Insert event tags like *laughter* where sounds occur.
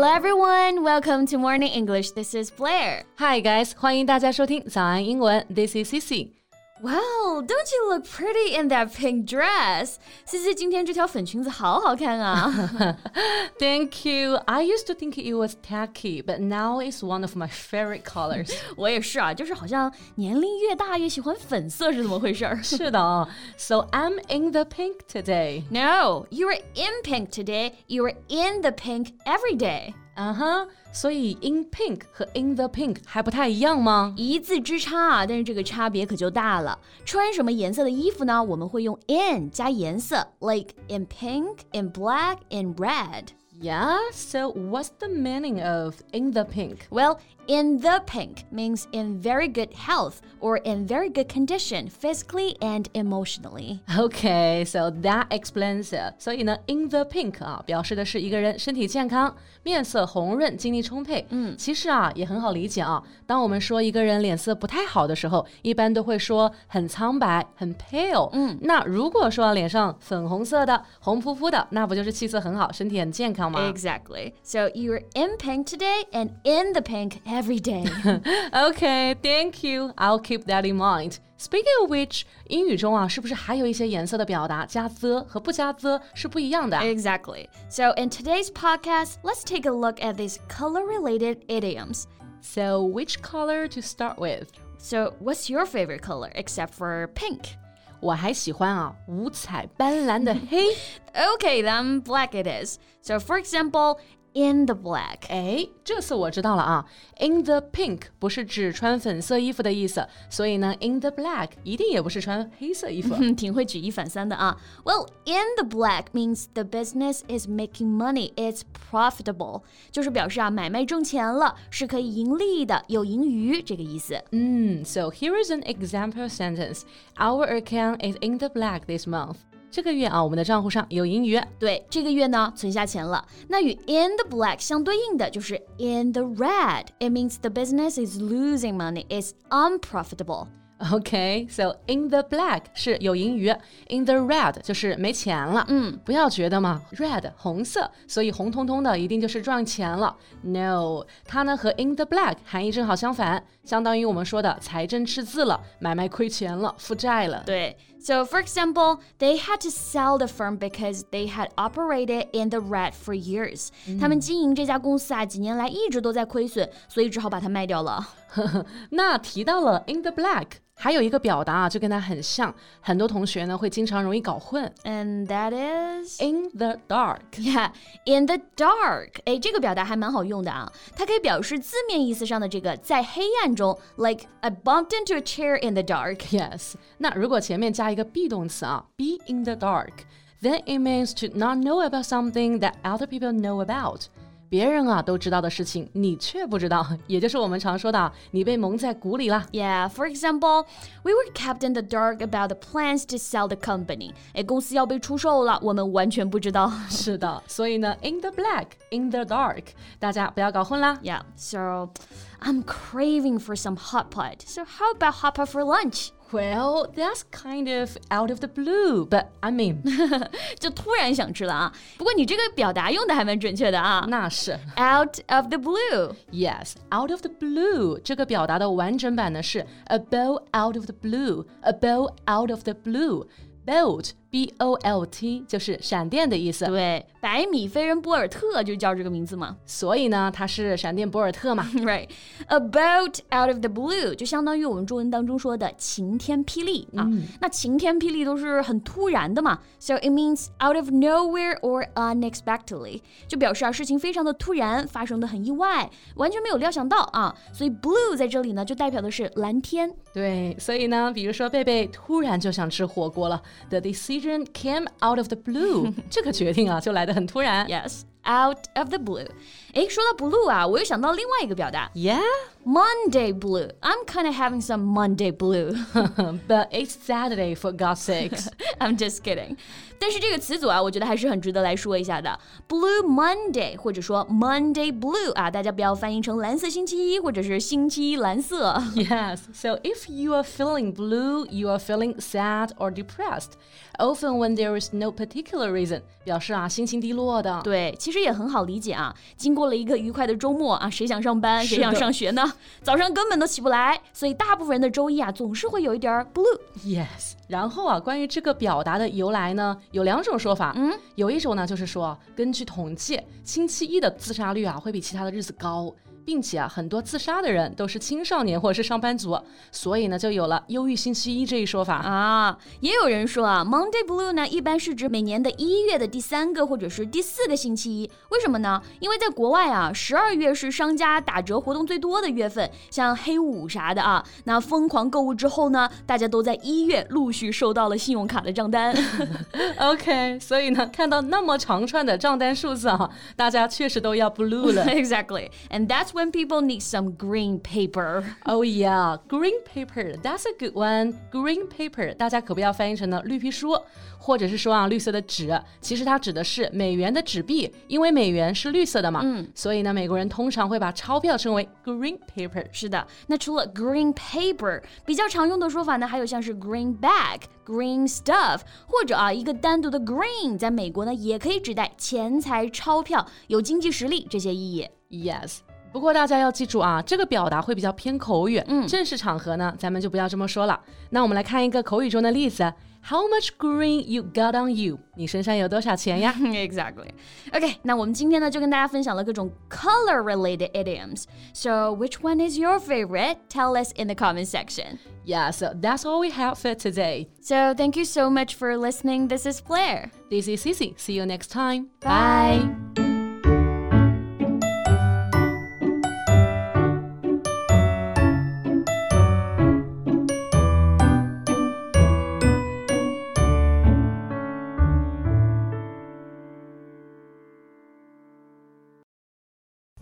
Hello everyone, welcome to Morning English. This is Blair. Hi guys，欢迎大家收听早安英文。This is Cici。 Wow, don't you look pretty in that pink dress? 思思今天这条粉裙子好好看啊 Thank you. *laughs* I used to think it was tacky, but now it's one of my favorite colors. *laughs* 我也是啊，就是好像年龄越大越喜欢粉色是怎么回事儿是的啊，So *laughs* I'm in the pink today. No, you are in pink today. You are in the pink every day. 嗯哼，所以 in pink 和 in the pink 还不太一样吗？一字之差啊，但是这个差别可就大了。穿什么颜色的衣服呢？我们会用 in 加颜色，like in pink, in black, in red. Yeah, so what's the meaning of in the pink? Well, in the pink means in very good health or in very good condition physically and emotionally. Okay, so that explains it. 所以呢，in the pink 啊，表示的是一个人身体健康、面色红润、精力充沛。嗯，其实啊也很好理解啊。当我们说一个人脸色不太好的时候，一般都会说很苍白、很 pale。嗯，那如果说脸上粉红色的、红扑扑的，那不就是气色很好、身体很健康 吗？ Exactly. So you're in pink today and in the pink every day. *laughs* Okay, thank you. I'll keep that in mind. Speaking of which，英语中啊，是不是还有一些颜色的表达加 the 和不加 the 是不一样的？ exactly. So in today's podcast, let's take a look at these color-related idioms. So which color to start with？ So what's your favorite color except for pink? 我还喜欢啊五彩斑斓的黑。 Okay, *laughs* then black it is. So for example, in the black. 哎，这次我知道了啊，in the pink 不是指穿粉色衣服的意思，所以呢，in the black 一定也不是穿黑色衣服。嗯，挺会举一反三的啊。Well, *laughs* in the black means the business is making money. It's profitable，就是表示啊买卖挣钱了，是可以盈利的，有盈余这个意思。嗯，So here is an example sentence. Our account is in the black this month. 这个月啊，我们的账户上有盈余。对，这个月呢存下钱了。那与 in the black 相对应的就是 in the red. It means the business is losing money. It's unprofitable. Okay, *laughs* so in the black 是有盈余，in the red 就是没钱了。嗯，不要觉得嘛，red 红色，所以红彤彤的一定就是赚钱了。No，它呢和 in the black 含义正好相反，相当于我们说的财政赤字了，买卖亏钱了，负债了。对，So for example, they had to sell the firm because they had operated in the red for years. 他们经营这家公司啊，几年来一直都在亏损，所以只好把它卖掉了。 *laughs* 那提到了 in the black，还有一个表达啊，就跟它很像，很多同学呢会经常容易搞混。 And that is in the dark。 Yeah, in the dark. 哎，这个表达还蛮好用的啊，它可以表示字面意思上的这个在黑暗中，like I bumped into a chair in the dark. Yes，那如果前面加一个 be 动词啊，be in the dark，then it means to not know about something that other people know about。 别人啊都知道的事情，你却不知道，也就是我们常说的，你被蒙在鼓里啦。 Yeah, for example, we were kept in the dark about the plans to sell the company. 哎，公司要被出售了，我们完全不知道。是的，所以呢，in the black，in the dark，大家不要搞混啦。 Yeah, so I'm craving for some hot pot. So how about hot pot for lunch? Well, that's kind of out of the blue, but I mean，就突然想吃了啊。不过你这个表达用的还蛮准确的啊。那是 *laughs* Out of the blue. yes, out of the blue 这个表达的完整版呢是 a bolt out of the blue，a bolt out of the blue。bolt b o l t 就是闪电的意思，对，百米飞人博尔特就叫这个名字嘛。所以呢，他是闪电博尔特嘛。*laughs* Right, a bolt out of the blue 就相当于我们中文当中说的晴天霹雳啊。那晴天霹雳都是很突然的嘛，so it means out of nowhere or unexpectedly，就表示啊事情非常的突然，发生的很意外，完全没有料想到啊。所以 blue 在这里呢就代表的是蓝天。对，所以呢，比如说贝贝突然就想吃火锅了，the decision came out of the blue，这个决定啊就来得很突然。 Yes, out of the blue。诶，说到 blue 啊，我又想到另外一个表达 Yeah, Monday blue. I'm kind of having some Monday blue. *laughs* but it's Saturday for God's sakes. *laughs* I'm just kidding. 但是这个词组啊，我觉得还是很值得来说一下的。Blue Monday 或者说 Monday Blue 啊，大家不要翻译成蓝色星期一或者是星期一蓝色。 Yes, so if you are feeling blue, you are feeling sad or depressed. Often when there is no particular reason，表示啊心情低落的。对，其 其实也很好理解啊。经过了一个愉快的周末啊，谁想上班，谁想上学呢？早上根本都起不来，所以大部分人的周一啊，总是会有一点 blue。Yes。然后啊，关于这个表达的由来呢，有两种说法。嗯，有一种呢，就是说，根据统计，星期一的自杀率啊，会比其他的日子高。并且啊，很多自杀的人都是青少年或者是上班族，所以呢，就有了“忧郁星期一”这一说法啊。也有人说啊，Monday Blue 呢，一般是指每年的一月的第三个或者是第四个星期一。为什么呢？因为在国外啊，十二月是商家打折活动最多的月份，像黑五啥的啊。那疯狂购物之后呢，大家都在一月陆续收到了信用卡的账单。*laughs* OK，所以呢，看到那么长串的账单数字啊，大家确实都要 Blue 了。*laughs* Exactly，and that's When people need some green paper. Oh yeah, green paper. That's a good one. Green paper，大家可不要翻译成呢绿皮书，或者是说啊绿色的纸。其实它指的是美元的纸币，因为美元是绿色的嘛，嗯，所以呢美国人通常会把钞票称为 green paper。是的，那除了 green paper，比较常用的说法呢，还有像是 greenback、green stuff，或者啊一个单独的 green，在美国呢也可以指代钱财、钞票、有经济实力这些意义。Yes. 不过大家要记住啊，这个表达会比较偏口语。嗯，正式场合呢，咱们就不要这么说了。那我们来看一个口语中的例子：How much green you got on you？你身上有多少钱呀？Exactly. *laughs* OK，那我们今天呢就跟大家分享了各种 color related idioms. So which one is your favorite? Tell us in the comment section. Yeah, so that's all we have for today. So thank you so much for listening. This is Blair. This is Cici. See you next time. Bye. Bye.